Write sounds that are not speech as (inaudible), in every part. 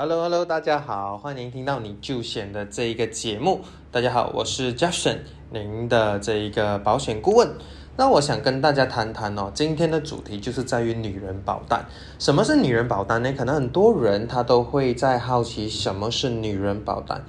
Hello Hello，大家好，欢迎听到你就险的这一个节目。大家好，我是 Jason，您的这一个保险顾问。那我想跟大家谈谈哦，今天的主题就是在于女人保单。什么是女人保单呢？可能很多人他都会在好奇什么是女人保单。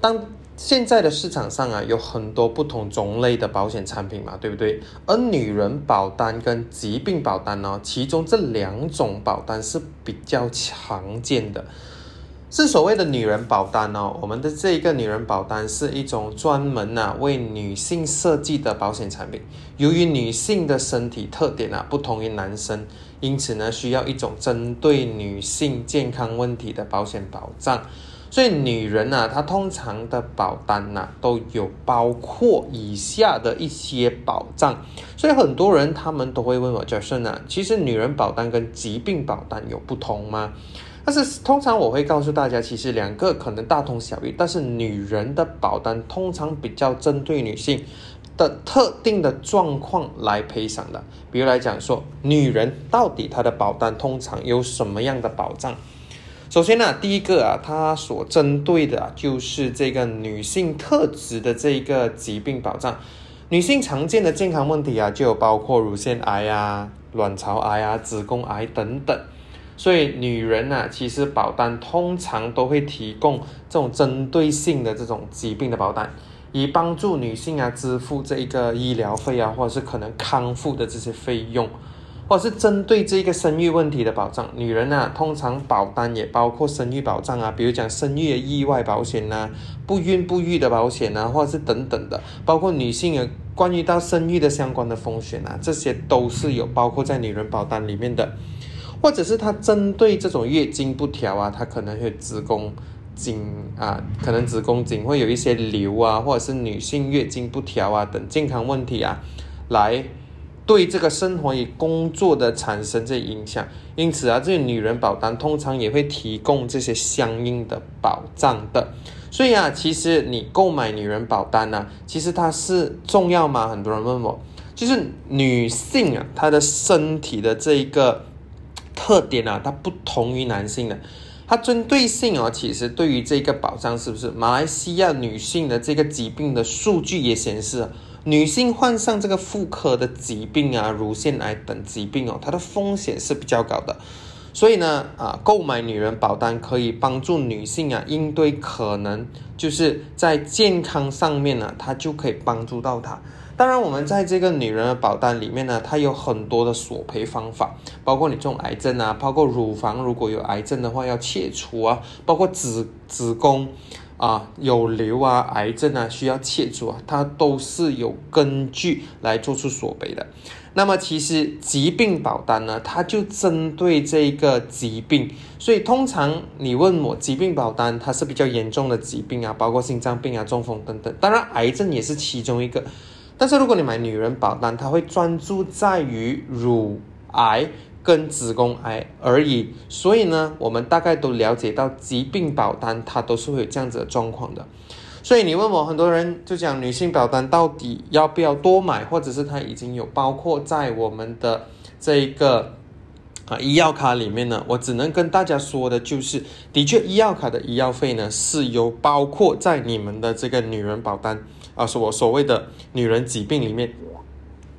当现在的市场上啊，有很多不同种类的保险产品嘛，对不对？而女人保单跟疾病保单呢，其中这两种保单是比较常见的。是所谓的女人保单哦，我们的这一个女人保单是一种专门啊为女性设计的保险产品。由于女性的身体特点啊不同于男生，因此呢需要一种针对女性健康问题的保险保障。所以女人啊，她通常的保单呐都有包括以下的一些保障。所以很多人他们都会问我，就是呢，其实女人保单跟疾病保单有不同吗？但是通常我会告诉大家，其实两个可能大同小异，但是女人的保单通常比较针对女性的特定的状况来赔偿的。比如来讲说，女人到底她的保单通常有什么样的保障？首先呢，第一个啊，它所针对的啊就是这个女性特质的这个疾病保障。女性常见的健康问题啊，就有包括乳腺癌啊、卵巢癌啊、子宫癌等等。所以女人呢，其实保单通常都会提供这种针对性的这种疾病的保单，以帮助女性啊支付这一个医疗费啊，或者是可能康复的这些费用，或者是针对这个生育问题的保障。女人呢，通常保单也包括生育保障啊，比如讲生育意外保险呐，不孕不育的保险呐，或者是等等的，包括女性啊关于到生育的相关的风险啊，这些都是有包括在女人保单里面的。或者是它针对这种月经不调啊，它可能会子宫颈啊，可能子宫颈会有一些瘤啊，或者是女性月经不调啊等健康问题啊，来对这个生活与工作的产生这影响。因此啊，这些女人保单通常也会提供这些相应的保障的。所以啊，其实你购买女人保单呢，其实它是重要吗？很多人问我，就是女性啊，她的身体的这一个。特点啊，它不同于男性的，它针对性哦，其实对于这个保障是不是？马来西亚女性的这个疾病的数据也显示，女性患上这个妇科的疾病啊，乳腺癌等疾病哦，它的风险是比较高的。所以呢，啊，购买女人保单可以帮助女性啊应对可能就是在健康上面呢，它就可以帮助到她。当然，我们在这个女人的保单里面呢，它有很多的索赔方法，包括你这种癌症啊，包括乳房如果有癌症的话要切除啊，包括子子宫啊有瘤啊，癌症啊需要切除啊，它都是有根据来做出索赔的。那么其实疾病保单呢，它就针对这个疾病，所以通常你问我疾病保单，它是比较严重的疾病啊，包括心脏病啊、中风等等，当然癌症也是其中一个。但是如果你买女人保单，它会专注在于乳癌跟子宫癌而已。所以呢，我们大概都了解到疾病保单它都是会有这样子的状况的。所以你问我，很多人就讲女性保单到底要不要多买，或者是它已经有包括在我们的这一个啊医药卡里面呢？我只能跟大家说的就是，的确医药卡的医药费呢是有包括在你们的这个女人保单。啊，所所谓的女人疾病里面，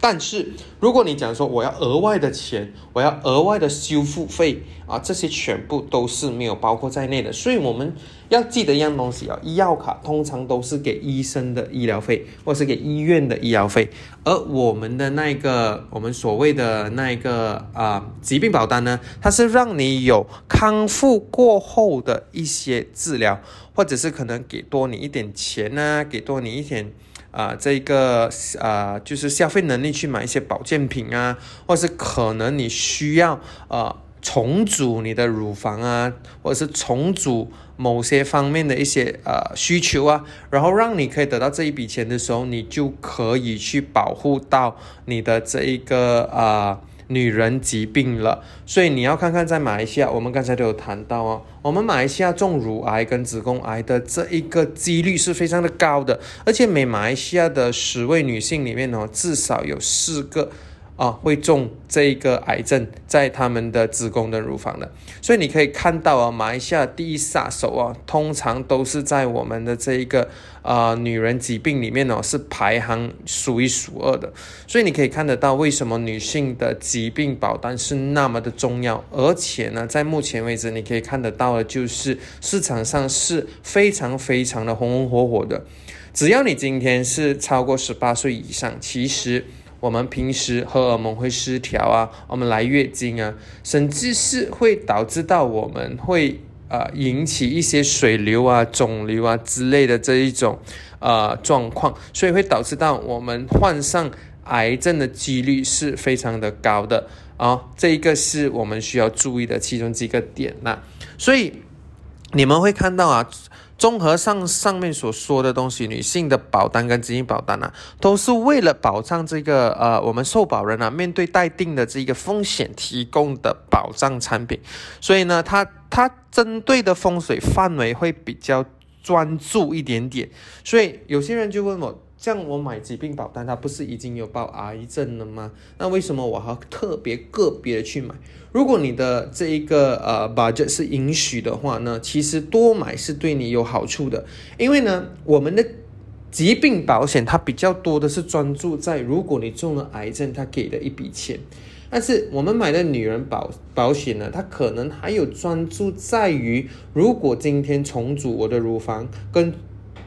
但是如果你讲说我要额外的钱，我要额外的修复费啊，这些全部都是没有包括在内的。所以我们要记得一样东西啊，医药卡通常都是给医生的医疗费，或是给医院的医疗费，而我们的那个我们所谓的那个啊疾病保单呢，它是让你有康复过后的一些治疗。或者是可能给多你一点钱呢，给多你一点啊，这个啊，就是消费能力去买一些保健品啊，或是可能你需要呃重组你的乳房啊，或者是重组某些方面的一些呃需求啊，然后让你可以得到这一笔钱的时候，你就可以去保护到你的这一个啊。女人疾病了，所以你要看看在马来西亚，我们刚才都有谈到哦，我们马来西亚重乳癌跟子宫癌的这一个几率是非常的高的，而且每马来西亚的十位女性里面呢，至少有四个啊，会中这一个癌症在他们的子宫的乳房的，所以你可以看到啊，马来西亚第一杀手啊，通常都是在我们的这一个啊女人疾病里面哦，是排行数一数二的。所以你可以看得到，为什么女性的疾病保单是那么的重要，而且呢，在目前为止，你可以看得到的，就是市场上是非常非常的红红火火的。只要你今天是超过十八岁以上，其实。我们平时荷尔蒙会失调啊，我们来月经啊，甚至是会导致到我们会呃引起一些水流啊、肿瘤啊之类的这一种呃状况，所以会导致到我们患上癌症的几率是非常的高的啊，这一个是我们需要注意的其中几个点呐，所以你们会看到啊。综合上上面所说的东西，女性的保单跟基金保单啊，都是为了保障这个呃我们受保人啊面对待定的这个风险提供的保障产品，所以呢，它它针对的风水范围会比较专注一点点，所以有些人就问我。像我买疾病保单，它不是已经有报癌症了吗？那为什么我还特别个别的去买？如果你的这一个呃 budget 是允许的话呢，其实多买是对你有好处的。因为呢，我们的疾病保险它比较多的是专注在如果你中了癌症，它给的一笔钱。但是我们买的女人保保险呢，它可能还有专注在于如果今天重组我的乳房跟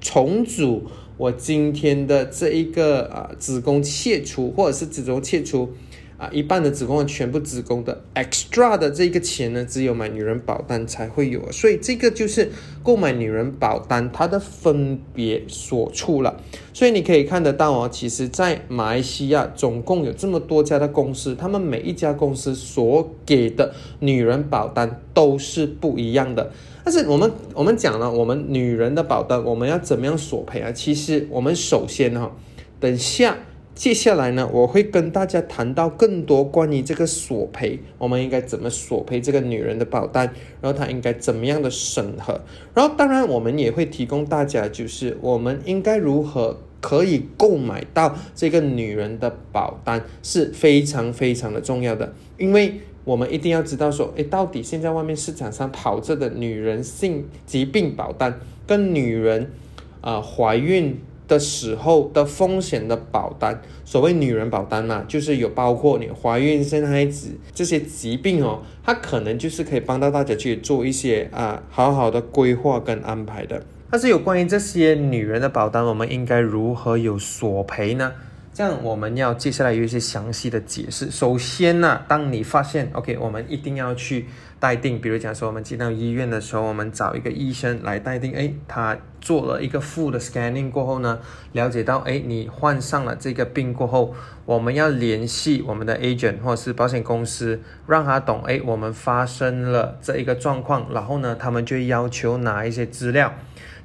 重组。我今天的这一个啊子宫切除，或者是子宫切除啊一半的子宫全部子宫的 extra 的这个钱呢，只有买女人保单才会有，所以这个就是购买女人保单它的分别所处了。所以你可以看得到哦，其实，在马来西亚总共有这么多家的公司，他们每一家公司所给的女人保单都是不一样的。但是我们我们讲了，我们女人的保单我们要怎么样索赔啊？其实我们首先哈，等下接下来呢，我会跟大家谈到更多关于这个索赔，我们应该怎么索赔这个女人的保单，然后她应该怎么样的审核，然后当然我们也会提供大家，就是我们应该如何可以购买到这个女人的保单是非常非常的重要的，因为。我们一定要知道说，诶，到底现在外面市场上跑着的女人性疾病保单，跟女人啊怀孕的时候的风险的保单，所谓女人保单嘛，就是有包括你怀孕生孩子这些疾病哦，它可能就是可以帮到大家去做一些啊好好的规划跟安排的。但是有关于这些女人的保单，我们应该如何有索赔呢？这样我们要接下来有一些详细的解释。首先呢，当你发现 OK，我们一定要去待定。比如讲说，我们进到医院的时候，我们找一个医生来待定。哎，他做了一个负的 scanning 过后呢，了解到哎，你患上了这个病过后，我们要联系我们的 agent 或者是保险公司，让他懂哎，我们发生了这一个状况，然后呢，他们就要求拿一些资料。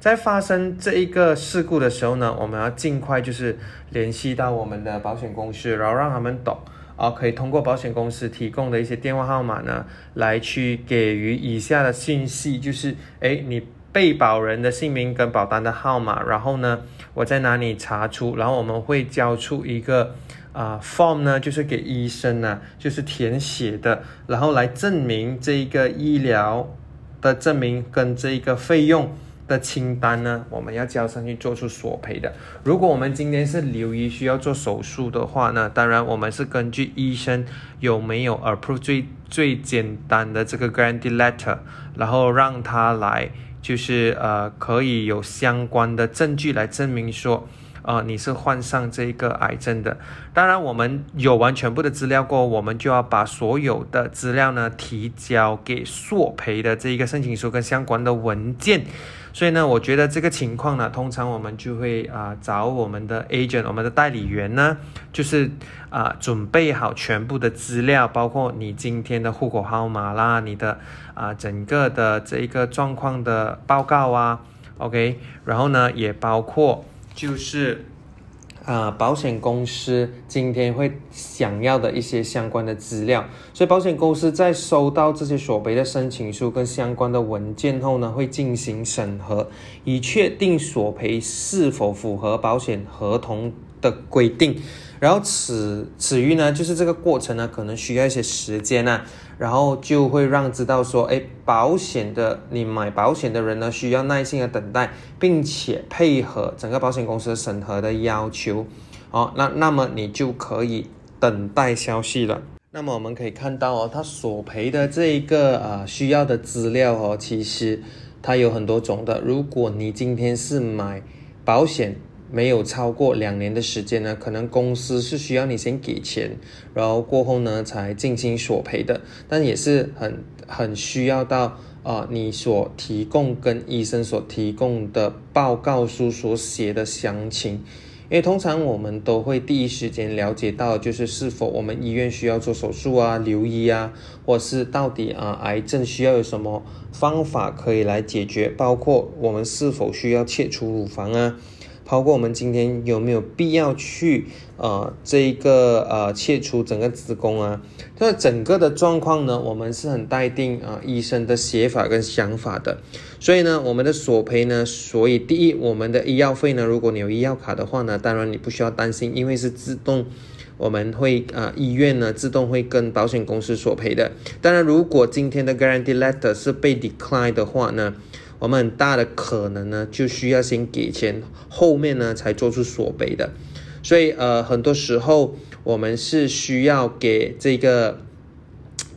在发生这一个事故的时候呢，我们要尽快就是联系到我们的保险公司，然后让他们懂，啊，可以通过保险公司提供的一些电话号码呢，来去给予以下的信息，就是，哎，你被保人的姓名跟保单的号码，然后呢，我在哪里查出，然后我们会交出一个啊 form 呢，就是给医生呢，就是填写的，然后来证明这一个医疗的证明跟这一个费用。的清单呢，我们要交上去做出索赔的。如果我们今天是留医需要做手术的话呢，当然我们是根据医生有没有 approve 最最简单的这个 guarantee letter，然后让他来就是呃可以有相关的证据来证明说。啊，你是患上这个癌症的。当然，我们有完全部的资料过后，我们就要把所有的资料呢提交给索赔的这一个申请书跟相关的文件。所以呢，我觉得这个情况呢，通常我们就会啊找我们的 agent，我们的代理员呢，就是啊准备好全部的资料，包括你今天的户口号码啦，你的啊整个的这一个状况的报告啊，OK，然后呢也包括。就是啊，保险公司今天会想要的一些相关的资料，所以保险公司在收到这些索赔的申请书跟相关的文件后呢，会进行审核，以确定索赔是否符合保险合同的规定。然后此此余呢，就是这个过程呢，可能需要一些时间啊，然后就会让知道说，哎，保险的你买保险的人呢，需要耐心的等待，并且配合整个保险公司审核的要求，哦，那那么你就可以等待消息了。那么我们可以看到哦，他索赔的这一个啊需要的资料哦，其实它有很多种的。如果你今天是买保险，没有超过两年的时间呢，可能公司是需要你先给钱，然后过后呢才进行索赔的，但也是很很需要到啊你所提供跟医生所提供的报告书所写的详情，因为通常我们都会第一时间了解到就是是否我们医院需要做手术啊、留医啊，或是到底啊癌症需要有什么方法可以来解决，包括我们是否需要切除乳房啊。包括我们今天有没有必要去呃这一个呃切除整个子宫啊？那整个的状况呢，我们是很待定啊医生的写法跟想法的。所以呢，我们的索赔呢，所以第一，我们的医药费呢，如果你有医药卡的话呢，当然你不需要担心，因为是自动我们会啊医院呢自动会跟保险公司索赔的。当然，如果今天的 guarantee letter 是被 decline 的话呢？我们很大的可能呢，就需要先给钱，后面呢才做出索赔的，所以呃，很多时候我们是需要给这个。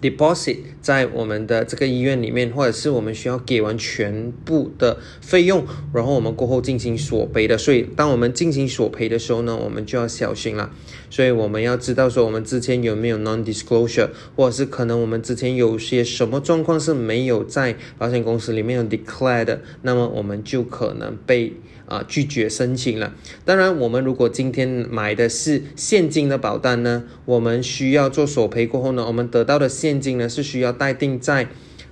Deposit 在我们的这个医院里面，或者是我们需要给完全部的费用，然后我们过后进行索赔的。所以，当我们进行索赔的时候呢，我们就要小心了。所以，我们要知道说，我们之前有没有 non-disclosure，或者是可能我们之前有些什么状况是没有在保险公司里面有 declare 的，那么我们就可能被。啊，拒绝申请了。当然，我们如果今天买的是现金的保单呢，我们需要做索赔过后呢，我们得到的现金呢是需要待定在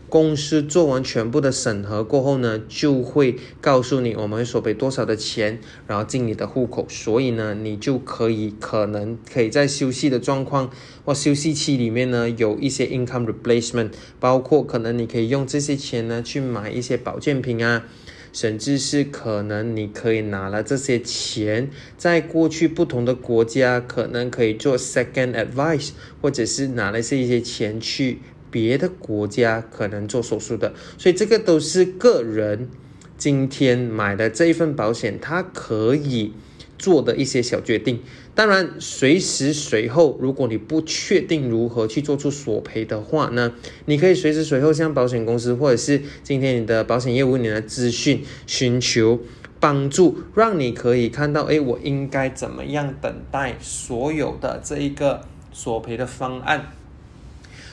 公司做完全部的审核过后呢，就会告诉你我们会索赔多少的钱，然后进你的户口。所以呢，你就可以可能可以在休息的状况或休息期里面呢，有一些 income replacement，包括可能你可以用这些钱呢去买一些保健品啊。甚至是可能你可以拿了这些钱，在过去不同的国家可能可以做 second advice，或者是拿了这一些钱去别的国家可能做手术的，所以这个都是个人今天买的这一份保险，它可以做的一些小决定。当然，随时随后，如果你不确定如何去做出索赔的话呢，你可以随时随后向保险公司或者是今天你的保险业务员的资讯寻求帮助，让你可以看到，哎，我应该怎么样等待所有的这一个索赔的方案。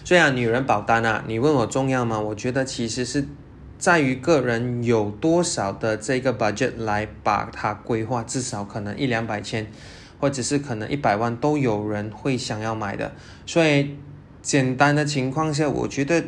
虽然女人保单啊，你问我重要吗？我觉得其实是在于个人有多少的这个 budget 来把它规划，至少可能一两百千。或者是可能一百万都有人会想要买的，所以简单的情况下，我觉得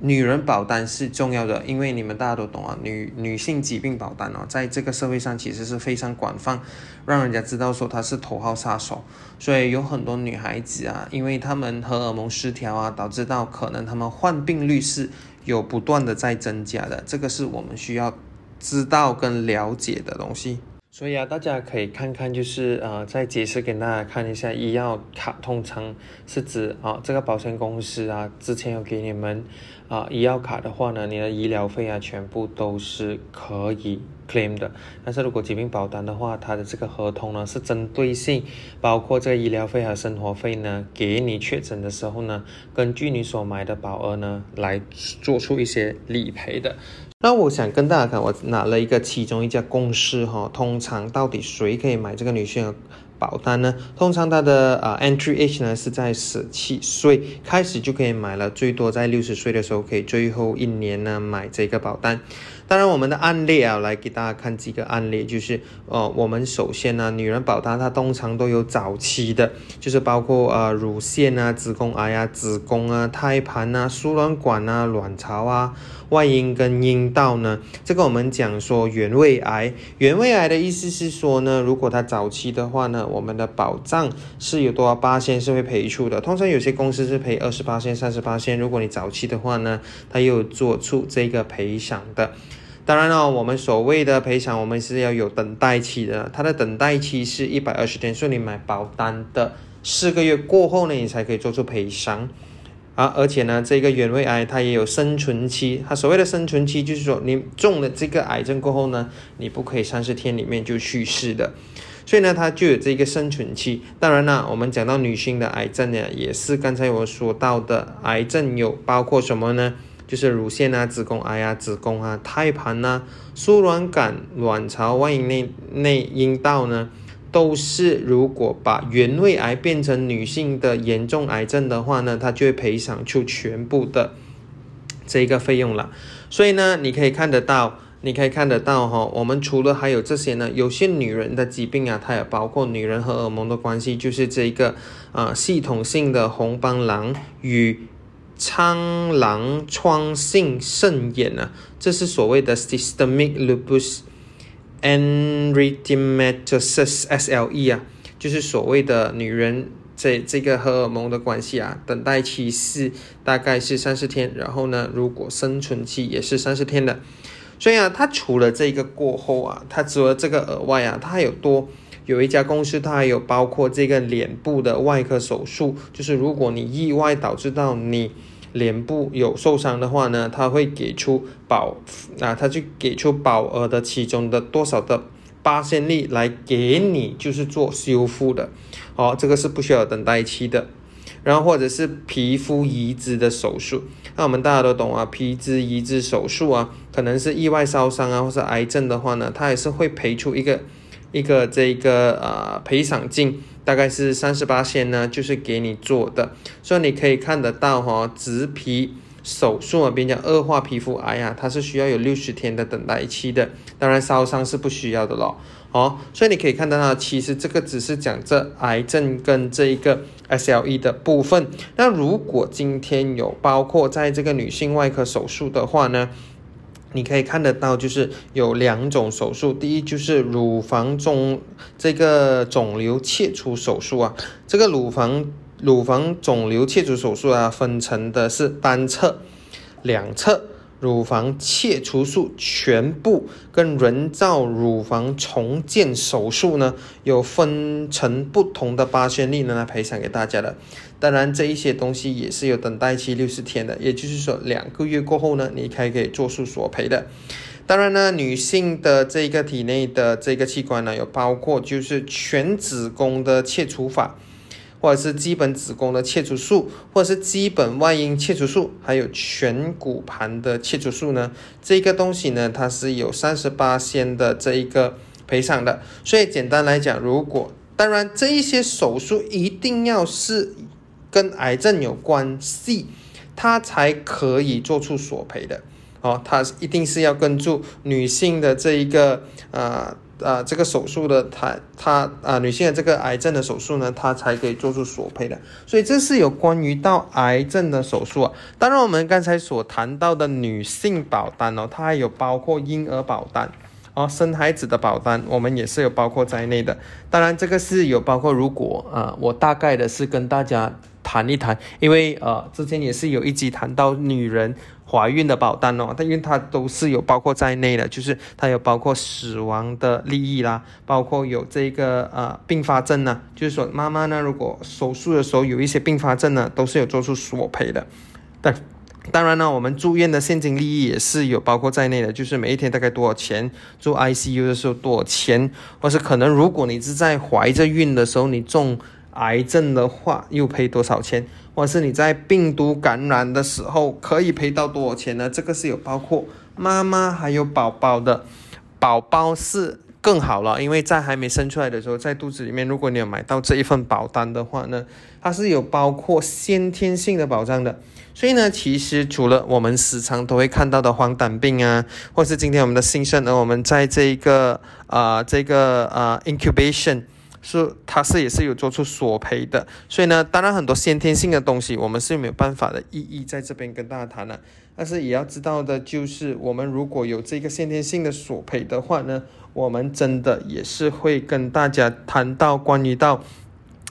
女人保单是重要的，因为你们大家都懂啊，女女性疾病保单哦，在这个社会上其实是非常广泛，让人家知道说它是头号杀手，所以有很多女孩子啊，因为她们荷尔蒙失调啊，导致到可能她们患病率是有不断的在增加的，这个是我们需要知道跟了解的东西。所以啊，大家可以看看，就是呃，再解释给大家看一下，医药卡通常是指啊，这个保险公司啊，之前有给你们啊医药卡的话呢，你的医疗费啊，全部都是可以 claim 的。但是如果疾病保单的话，它的这个合同呢是针对性，包括这个医疗费和生活费呢，给你确诊的时候呢，根据你所买的保额呢来做出一些理赔的。那我想跟大家看，我拿了一个其中一家公司哈，通常到底谁可以买这个女性保单呢？通常它的啊 entry age 呢是在十七岁开始就可以买了，最多在六十岁的时候可以最后一年呢买这个保单。当然，我们的案例啊，来给大家看几个案例，就是呃，我们首先呢，女人保单它通常都有早期的，就是包括呃乳腺啊、子宫癌啊、子宫啊、胎盘啊、输卵管啊、卵巢啊、外阴跟阴道呢。这个我们讲说原位癌，原位癌的意思是说呢，如果它早期的话呢，我们的保障是有多少八千是会赔出的。通常有些公司是赔二十八千、三十八千，如果你早期的话呢，它又做出这个赔偿的。当然了，我们所谓的赔偿，我们是要有等待期的，它的等待期是一百二十天，所以你买保单的四个月过后呢，你才可以做出赔偿。啊，而且呢，这个原位癌它也有生存期，它所谓的生存期就是说，你中了这个癌症过后呢，你不可以三十天里面就去世的，所以呢，它就有这个生存期。当然了，我们讲到女性的癌症呢，也是刚才我说到的癌症有包括什么呢？就是乳腺啊、子宫癌啊、子宫啊、胎盘呐、输卵管、卵巢、外阴内内阴道呢。都是，如果把原位癌变成女性的严重癌症的话呢，它就会赔偿出全部的 (tsk) 这个费用了。所以呢，你可以看得到，你可以看得到哈，我们除了还有这些呢，有些女人的疾病啊，它也包括女人荷尔蒙的关系，就是这一个啊系统性的红斑狼与苍狼疮性肾炎啊，这是所谓的 systemic lupus。Erythematosus SLE 啊，就是所谓的女人这这个荷尔蒙的关系啊，等待期是大概是三十天，然后呢，如果生存期也是三十天的，所以啊，它除了这个过后啊，它除了这个额外啊，它还有多有一家公司，它还有包括这个脸部的外科手术，就是如果你意外导致到你。脸部有受伤的话呢，他会给出保啊，他就给出保额的其中的多少的八千力来给你，就是做修复的，哦，这个是不需要等待期的。然后或者是皮肤移植的手术，那我们大家都懂啊，皮质移植手术啊，可能是意外烧伤啊，或是癌症的话呢，它也是会赔出一个一个这个呃赔偿金。大概是三十八线呢，就是给你做的，所以你可以看得到哈，植皮手术啊，边讲恶化皮肤癌呀，它是需要有六十天的等待期的，当然烧伤是不需要的咯。哦，所以你可以看到，它，其实这个只是讲这癌症跟这一个 SLE 的部分。那如果今天有包括在这个女性外科手术的话呢？你可以看得到，就是有两种手术。第一就是乳房中这个肿瘤切除手术啊，这个乳房乳房肿瘤切除手术啊，分成的是单侧、两侧。乳房切除术全部跟人造乳房重建手术呢，有分成不同的八千例呢来赔偿给大家的。当然，这一些东西也是有等待期六十天的，也就是说两个月过后呢，你才可以做出索赔的。当然呢，女性的这个体内的这个器官呢，有包括就是全子宫的切除法。或者是基本子宫的切除术，或者是基本外阴切除术，还有全骨盘的切除术呢？这个东西呢，它是有三十八仙的这一个赔偿的。所以简单来讲，如果当然这一些手术一定要是跟癌症有关系，它才可以做出索赔的。哦，它一定是要跟住女性的这一个呃。啊，这个手术的，它它啊，女性的这个癌症的手术呢，它才可以做出索赔的。所以这是有关于到癌症的手术啊。当然，我们刚才所谈到的女性保单哦，它还有包括婴儿保单哦，生孩子的保单，我们也是有包括在内的。当然，这个是有包括，如果啊，我大概的是跟大家谈一谈，因为呃，之前也是有一集谈到女人。怀孕的保单哦，它因为它都是有包括在内的，就是它有包括死亡的利益啦，包括有这个呃并发症呢，就是说妈妈呢如果手术的时候有一些并发症呢，都是有做出索赔的。但当然呢，我们住院的现金利益也是有包括在内的，就是每一天大概多少钱，住 ICU 的时候多少钱，或是可能如果你是在怀着孕的时候你中癌症的话，又赔多少钱？或是你在病毒感染的时候可以赔到多少钱呢？这个是有包括妈妈还有宝宝的，宝宝是更好了，因为在还没生出来的时候，在肚子里面，如果你有买到这一份保单的话呢，它是有包括先天性的保障的。所以呢，其实除了我们时常都会看到的黄疸病啊，或是今天我们的新生儿，我们在这一个啊这个啊 incubation。是，它是也是有做出索赔的，所以呢，当然很多先天性的东西，我们是没有办法的意义在这边跟大家谈了。但是也要知道的就是，我们如果有这个先天性的索赔的话呢，我们真的也是会跟大家谈到关于到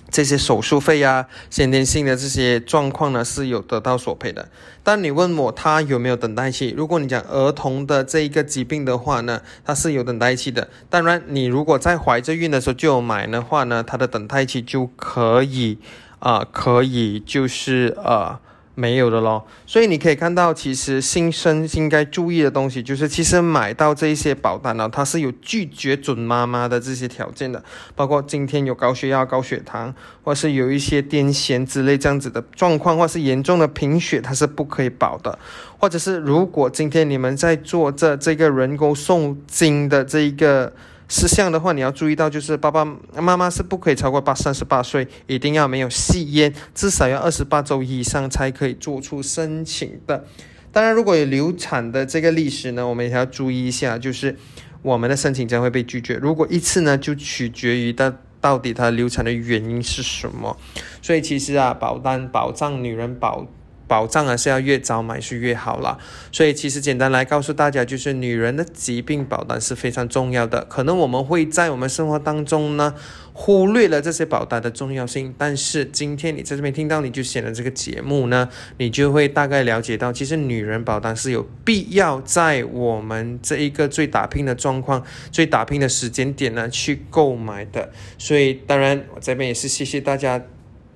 这些手术费啊，先天性的这些状况呢是有得到索赔的。但你问我他有没有等待期？如果你讲儿童的这一个疾病的话呢，它是有等待期的。当然，你如果在怀着孕的时候就有买的话呢，它的等待期就可以啊，可以就是呃。没有的咯，所以你可以看到，其实新生应该注意的东西就是，其实买到这一些保单呢，它是有拒绝准妈妈的这些条件的，包括今天有高血压、高血糖，或是有一些癫痫之类这样子的状况，或是严重的贫血，它是不可以保的，或者是如果今天你们在做这这个人工诵经的这一个。事项的话，你要注意到，就是爸爸妈妈是不可以超过八三十八岁，一定要没有吸烟，至少要二十八周以上才可以做出申请的。当然，如果有流产的这个历史呢，我们也要注意一下，就是我们的申请将会被拒绝。如果一次呢，就取决于到到底它流产的原因是什么。所以其实啊，保单保障女人保。保障啊是要越早买是越好啦。所以其实简单来告诉大家，就是女人的疾病保单是非常重要的。可能我们会在我们生活当中呢忽略了这些保单的重要性，但是今天你在这边听到你就选了这个节目呢，你就会大概了解到，其实女人保单是有必要在我们这一个最打拼的状况、最打拼的时间点呢去购买的。所以当然我这边也是谢谢大家。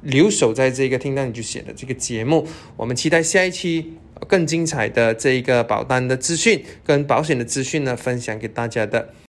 留守在这个听到你就写的这个节目，我们期待下一期更精彩的这一个保单的资讯跟保险的资讯呢，分享给大家的。